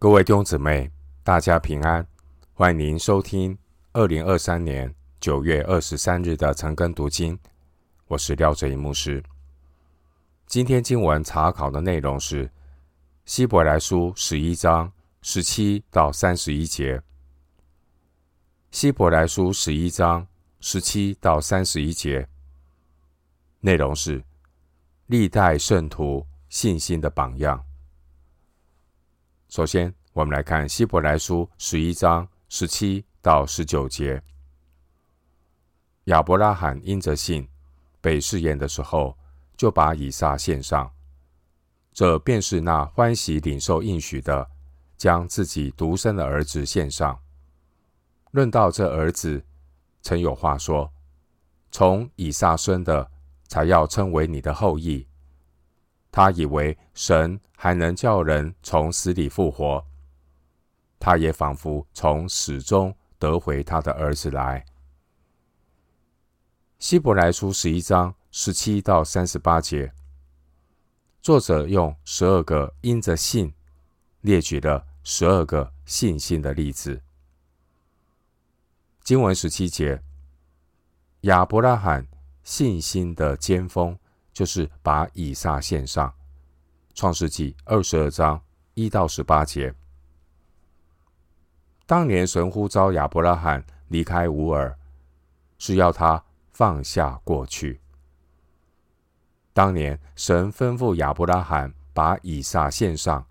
各位弟兄姊妹，大家平安！欢迎您收听二零二三年九月二十三日的晨更读经。我是廖哲一牧师。今天经文查考的内容是希伯来书十一章十七到三十一节。希伯来书十一章十七到三十一节内容是历代圣徒信心的榜样。首先，我们来看希伯来书十一章十七到十九节。亚伯拉罕因着信被试验的时候，就把以撒献上。这便是那欢喜领受应许的，将自己独生的儿子献上。论到这儿子，曾有话说：“从以撒生的，才要称为你的后裔。”他以为神还能叫人从死里复活，他也仿佛从死中得回他的儿子来。希伯来书十一章十七到三十八节，作者用十二个因着信列举了十二个信心的例子。经文十七节，亚伯拉罕信心的尖峰。就是把以撒献上，《创世纪》二十二章一到十八节。当年神呼召亚伯拉罕离开乌尔，是要他放下过去。当年神吩咐亚伯拉罕把以撒献上，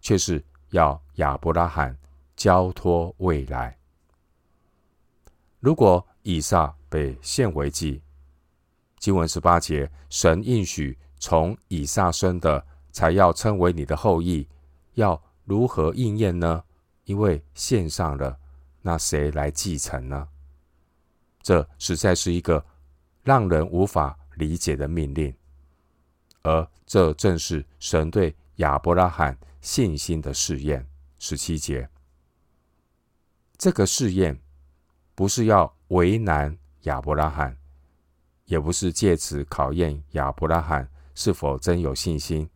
却是要亚伯拉罕交托未来。如果以撒被献为祭，经文十八节，神应许从以撒生的，才要称为你的后裔，要如何应验呢？因为献上了，那谁来继承呢？这实在是一个让人无法理解的命令，而这正是神对亚伯拉罕信心的试验。十七节，这个试验不是要为难亚伯拉罕。也不是借此考验亚伯拉罕是否真有信心，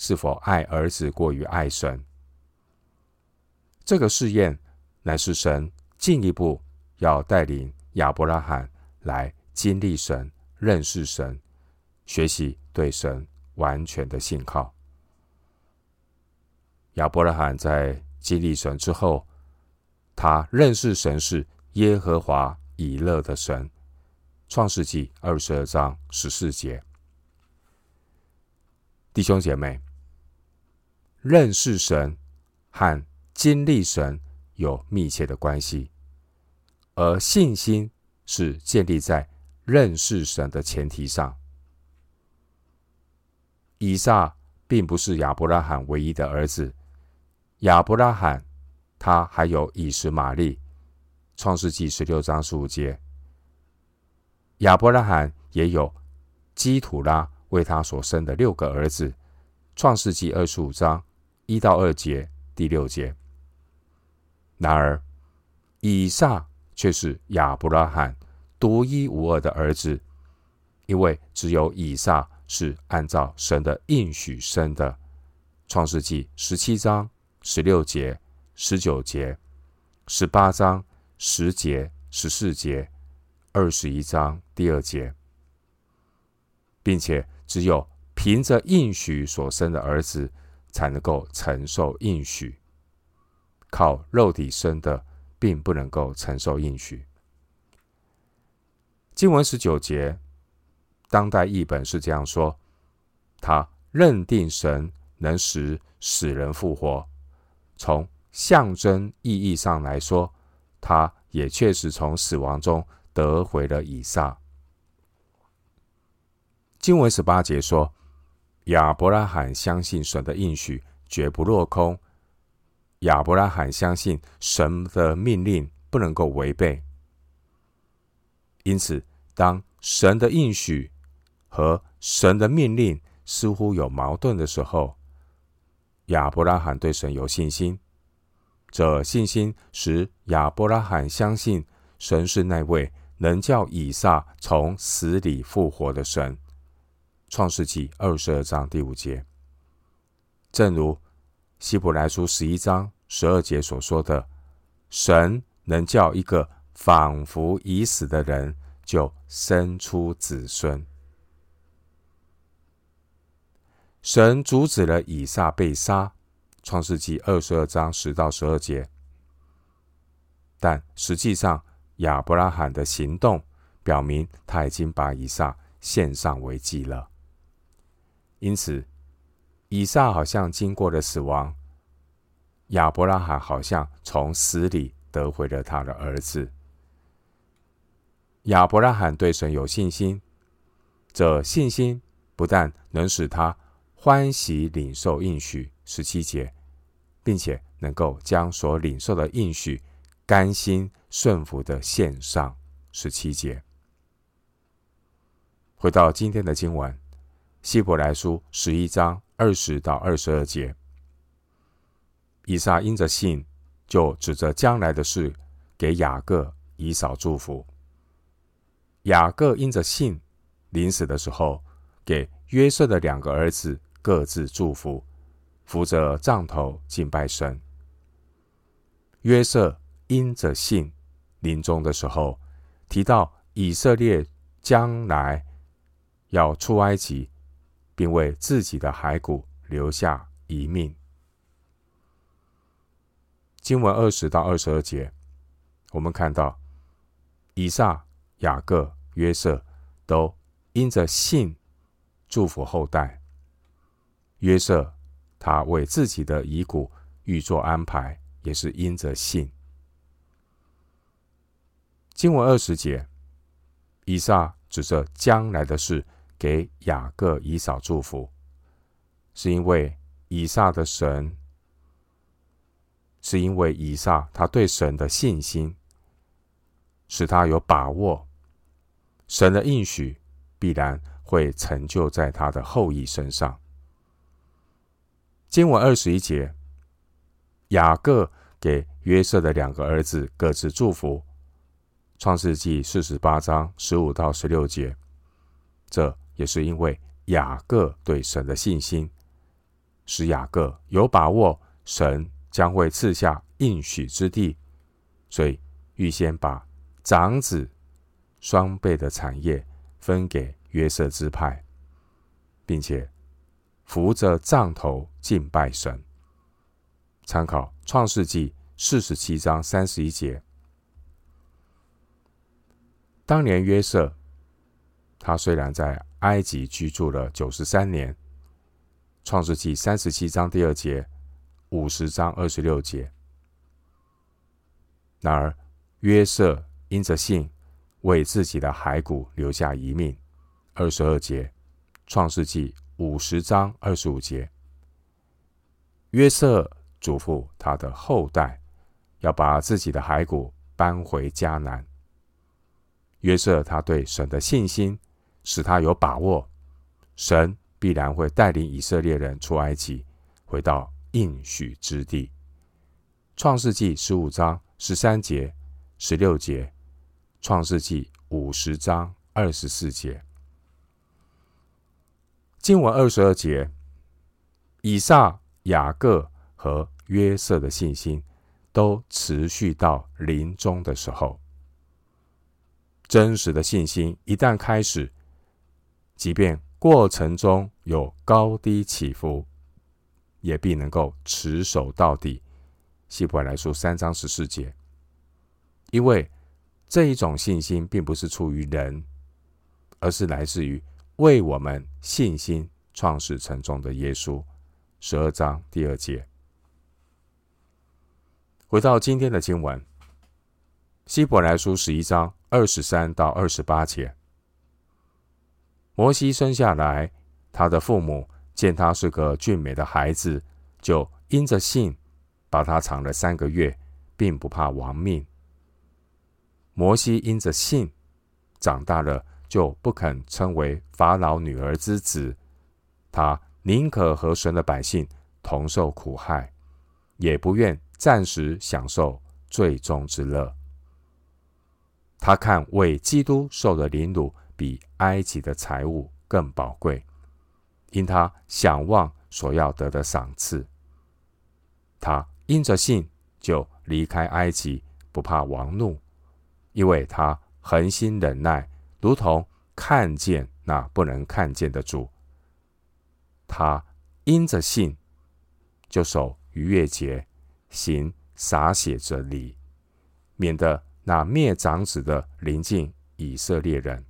是否爱儿子过于爱神。这个试验乃是神进一步要带领亚伯拉罕来经历神、认识神、学习对神完全的信靠。亚伯拉罕在经历神之后，他认识神是耶和华以勒的神。创世纪二十二章十四节，弟兄姐妹，认识神和经历神有密切的关系，而信心是建立在认识神的前提上。以撒并不是亚伯拉罕唯一的儿子，亚伯拉罕他还有以实玛利。创世纪十六章十五节。亚伯拉罕也有基土拉为他所生的六个儿子，《创世纪》二十五章一到二节、第六节。然而，以撒却是亚伯拉罕独一无二的儿子，因为只有以撒是按照神的应许生的，《创世纪》十七章十六节、十九节、十八章十节、十四节。二十一章第二节，并且只有凭着应许所生的儿子，才能够承受应许。靠肉体生的，并不能够承受应许。经文十九节，当代译本是这样说：他认定神能使死人复活，从象征意义上来说，他也确实从死亡中。得回了以撒。经文十八节说，亚伯拉罕相信神的应许绝不落空。亚伯拉罕相信神的命令不能够违背。因此，当神的应许和神的命令似乎有矛盾的时候，亚伯拉罕对神有信心。这信心使亚伯拉罕相信神是那位。能叫以撒从死里复活的神，《创世纪》二十二章第五节。正如希伯来书十一章十二节所说的，神能叫一个仿佛已死的人就生出子孙。神阻止了以撒被杀，创世纪二十二章十到十二节。但实际上，亚伯拉罕的行动表明他已经把以撒献上为祭了。因此，以撒好像经过了死亡，亚伯拉罕好像从死里得回了他的儿子。亚伯拉罕对神有信心，这信心不但能使他欢喜领受应许十七节，并且能够将所领受的应许甘心顺服的献上十七节。回到今天的经文，希伯来书十一章二十到二十二节，以撒因着信，就指着将来的事给雅各、以扫祝福。雅各因着信，临死的时候给约瑟的两个儿子。各自祝福，扶着杖头敬拜神。约瑟因着信，临终的时候提到以色列将来要出埃及，并为自己的骸骨留下遗命。经文二十到二十二节，我们看到以撒、雅各、约瑟都因着信祝福后代。约瑟，他为自己的遗骨预作安排，也是因着信。经文二十节，以撒指着将来的事给雅各、以扫祝福，是因为以撒的神，是因为以撒他对神的信心，使他有把握，神的应许必然会成就在他的后裔身上。经文二十一节，雅各给约瑟的两个儿子各自祝福。创世纪四十八章十五到十六节，这也是因为雅各对神的信心，使雅各有把握神将会赐下应许之地，所以预先把长子双倍的产业分给约瑟支派，并且。扶着杖头敬拜神。参考创世纪四十七章三十一节。当年约瑟，他虽然在埃及居住了九十三年。创世纪三十七章第二节，五十章二十六节。然而约瑟因着信，为自己的骸骨留下遗命。二十二节，创世纪。五十章二十五节，约瑟嘱咐他的后代要把自己的骸骨搬回迦南。约瑟他对神的信心，使他有把握，神必然会带领以色列人出埃及，回到应许之地。创世纪十五章十三节、十六节，创世纪五十章二十四节。经文二十二节，以撒、雅各和约瑟的信心都持续到临终的时候。真实的信心一旦开始，即便过程中有高低起伏，也必能够持守到底。希伯来书三章十四节，因为这一种信心并不是出于人，而是来自于。为我们信心创始成终的耶稣，十二章第二节。回到今天的经文，希伯来书十一章二十三到二十八节。摩西生下来，他的父母见他是个俊美的孩子，就因着信把他藏了三个月，并不怕亡命。摩西因着信长大了。就不肯称为法老女儿之子，他宁可和神的百姓同受苦害，也不愿暂时享受最终之乐。他看为基督受的凌辱比埃及的财物更宝贵，因他想望所要得的赏赐。他因着信就离开埃及，不怕王怒，因为他恒心忍耐，如同看见那不能看见的主。他因着信就守逾越节，行洒血之礼，免得那灭长子的临近以色列人。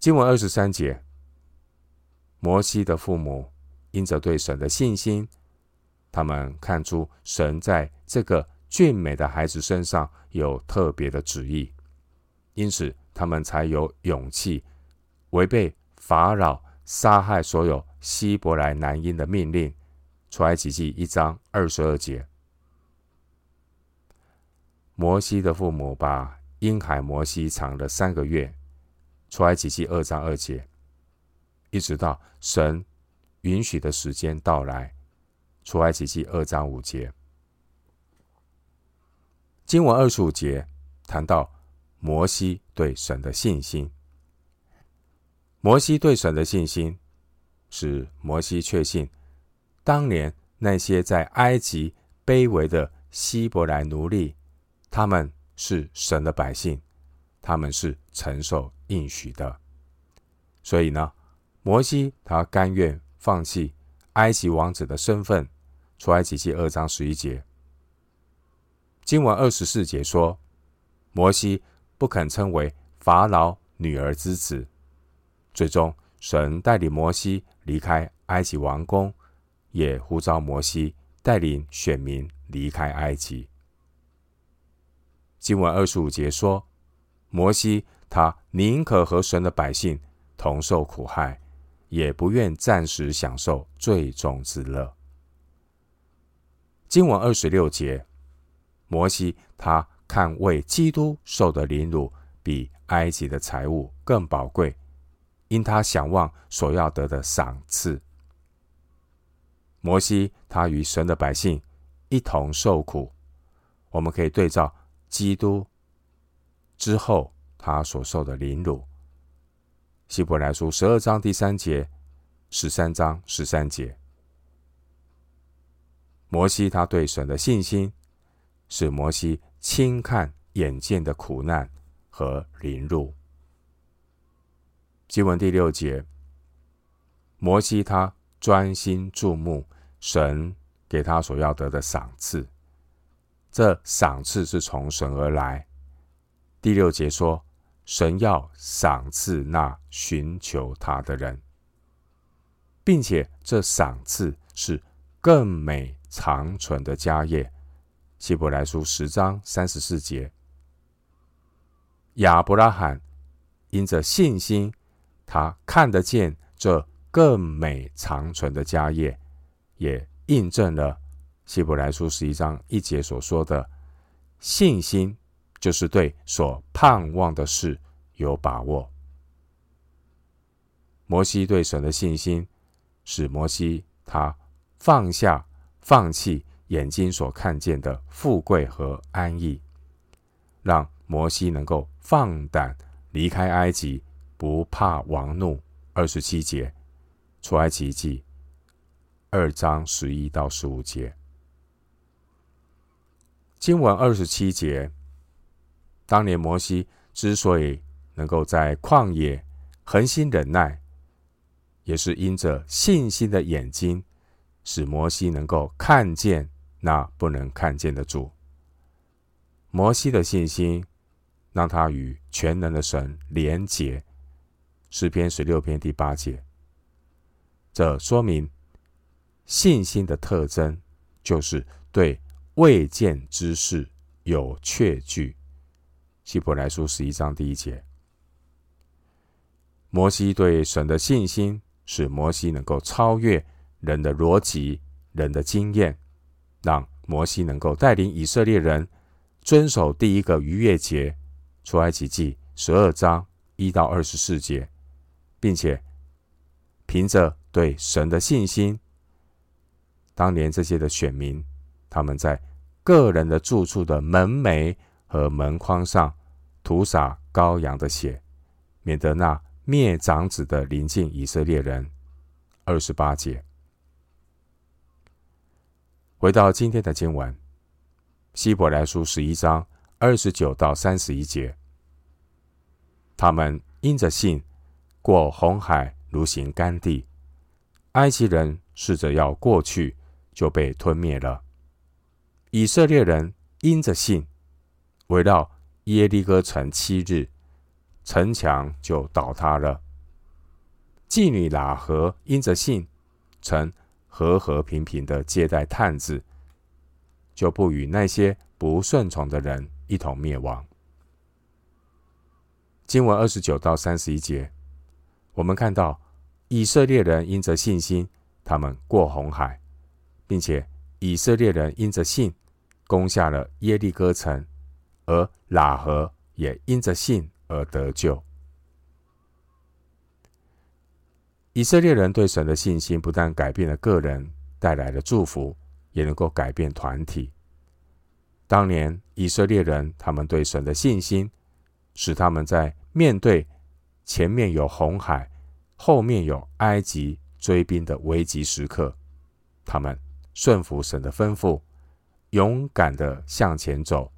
经文二十三节，摩西的父母因着对神的信心，他们看出神在这个俊美的孩子身上有特别的旨意，因此他们才有勇气违背法老杀害所有希伯来男婴的命令。出埃及记一章二十二节，摩西的父母把婴孩摩西藏了三个月。出埃及记二章二节，一直到神允许的时间到来。出埃及记二章五节，经文二十五节谈到摩西对神的信心。摩西对神的信心，使摩西确信，当年那些在埃及卑微的希伯来奴隶，他们是神的百姓。他们是承受应许的，所以呢，摩西他甘愿放弃埃及王子的身份。出埃及记二章十一节，经文二十四节说，摩西不肯称为法老女儿之子。最终，神带领摩西离开埃及王宫，也呼召摩西带领选民离开埃及。经文二十五节说。摩西他宁可和神的百姓同受苦害，也不愿暂时享受最终之乐。经文二十六节，摩西他看为基督受的凌辱比埃及的财物更宝贵，因他想望所要得的赏赐。摩西他与神的百姓一同受苦，我们可以对照基督。之后，他所受的凌辱，希伯来书十二章第三节，十三章十三节。摩西他对神的信心，使摩西轻看眼见的苦难和凌辱。经文第六节，摩西他专心注目神给他所要得的赏赐，这赏赐是从神而来。第六节说，神要赏赐那寻求他的人，并且这赏赐是更美长存的家业。希伯来书十章三十四节，亚伯拉罕因着信心，他看得见这更美长存的家业，也印证了希伯来书十一章一节所说的信心。就是对所盼望的事有把握。摩西对神的信心，使摩西他放下、放弃眼睛所看见的富贵和安逸，让摩西能够放胆离开埃及，不怕王怒。二十七节，出埃及记二章十一到十五节，经文二十七节。当年摩西之所以能够在旷野恒心忍耐，也是因着信心的眼睛，使摩西能够看见那不能看见的主。摩西的信心让他与全能的神连结。诗篇十六篇第八节，这说明信心的特征就是对未见之事有确据。希伯来书十一章第一节，摩西对神的信心，使摩西能够超越人的逻辑、人的经验，让摩西能够带领以色列人遵守第一个逾越节，出埃及记十二章一到二十四节，并且凭着对神的信心，当年这些的选民，他们在个人的住处的门楣和门框上。涂洒羔羊的血，免得那灭长子的临近以色列人。二十八节，回到今天的经文，希伯来书十一章二十九到三十一节，他们因着信过红海，如行干地；埃及人试着要过去，就被吞灭了。以色列人因着信围绕耶利哥城七日，城墙就倒塌了。妓女喇合因着信，曾和和平平的接待探子，就不与那些不顺从的人一同灭亡。经文二十九到三十一节，我们看到以色列人因着信心，他们过红海，并且以色列人因着信攻下了耶利哥城，而喇合也因着信而得救。以色列人对神的信心，不但改变了个人，带来了祝福，也能够改变团体。当年以色列人，他们对神的信心，使他们在面对前面有红海、后面有埃及追兵的危急时刻，他们顺服神的吩咐，勇敢的向前走。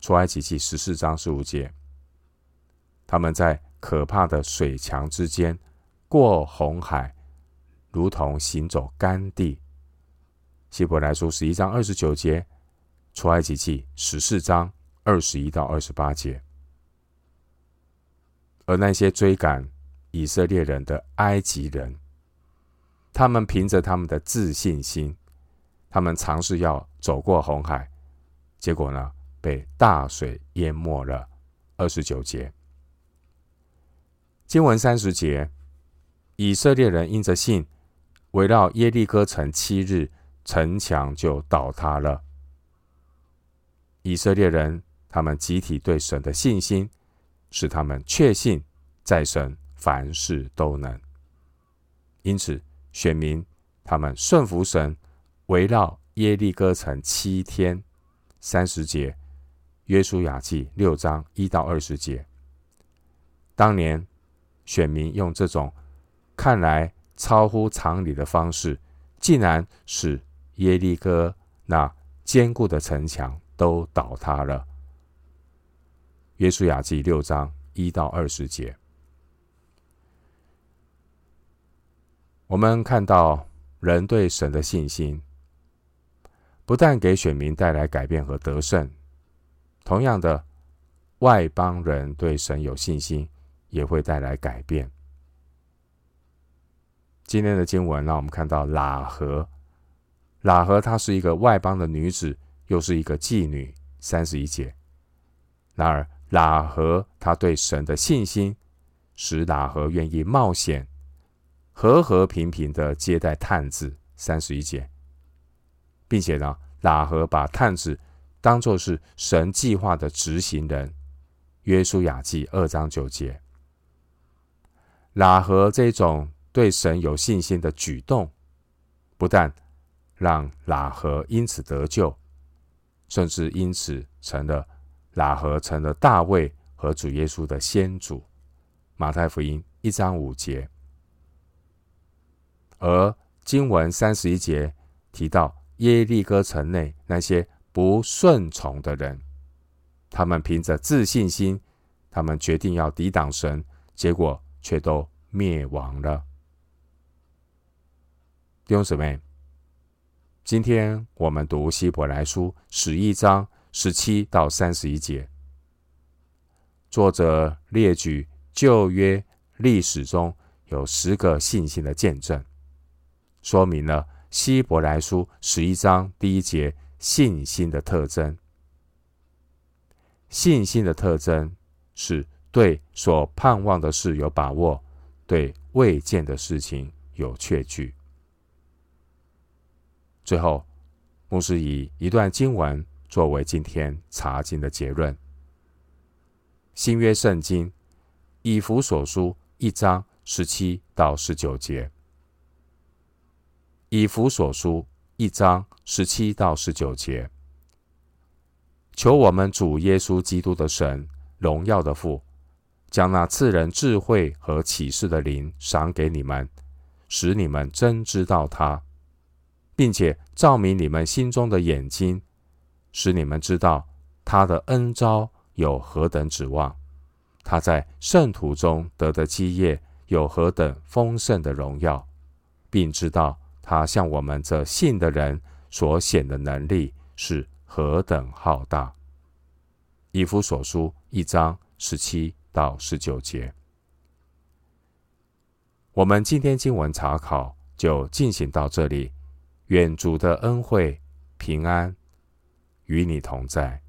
出埃及记十四章十五节，他们在可怕的水墙之间。过红海，如同行走干地。希伯来书十一章二十九节，出埃及记十四章二十一到二十八节。而那些追赶以色列人的埃及人，他们凭着他们的自信心，他们尝试要走过红海，结果呢，被大水淹没了。二十九节，经文三十节。以色列人因着信，围绕耶利哥城七日，城墙就倒塌了。以色列人他们集体对神的信心，使他们确信在神凡事都能。因此，选民他们顺服神，围绕耶利哥城七天。三十节，约书亚记六章一到二十节。当年选民用这种。看来超乎常理的方式，竟然使耶利哥那坚固的城墙都倒塌了。约书亚记六章一到二十节，我们看到人对神的信心，不但给选民带来改变和得胜，同样的，外邦人对神有信心，也会带来改变。今天的经文让我们看到喇合，喇合她是一个外邦的女子，又是一个妓女。三十一节。然而，喇合她对神的信心，使喇合愿意冒险，和和平平的接待探子。三十一节，并且呢，喇合把探子当作是神计划的执行人。约书亚记二章九节，喇合这种。对神有信心的举动，不但让喇合因此得救，甚至因此成了喇合成了大卫和主耶稣的先祖。马太福音一章五节，而经文三十一节提到耶利哥城内那些不顺从的人，他们凭着自信心，他们决定要抵挡神，结果却都灭亡了。弟兄姊妹，今天我们读希伯来书十一章十七到三十一节，作者列举旧约历史中有十个信心的见证，说明了希伯来书十一章第一节信心的特征。信心的特征是对所盼望的事有把握，对未见的事情有确据。最后，牧师以一段经文作为今天查经的结论。新约圣经以弗所书一章十七到十九节。以弗所书一章十七到十九节，求我们主耶稣基督的神，荣耀的父，将那赐人智慧和启示的灵赏给你们，使你们真知道他。并且照明你们心中的眼睛，使你们知道他的恩召有何等指望，他在圣徒中得的基业有何等丰盛的荣耀，并知道他向我们这信的人所显的能力是何等浩大。以弗所书一章十七到十九节。我们今天经文查考就进行到这里。愿主的恩惠平安与你同在。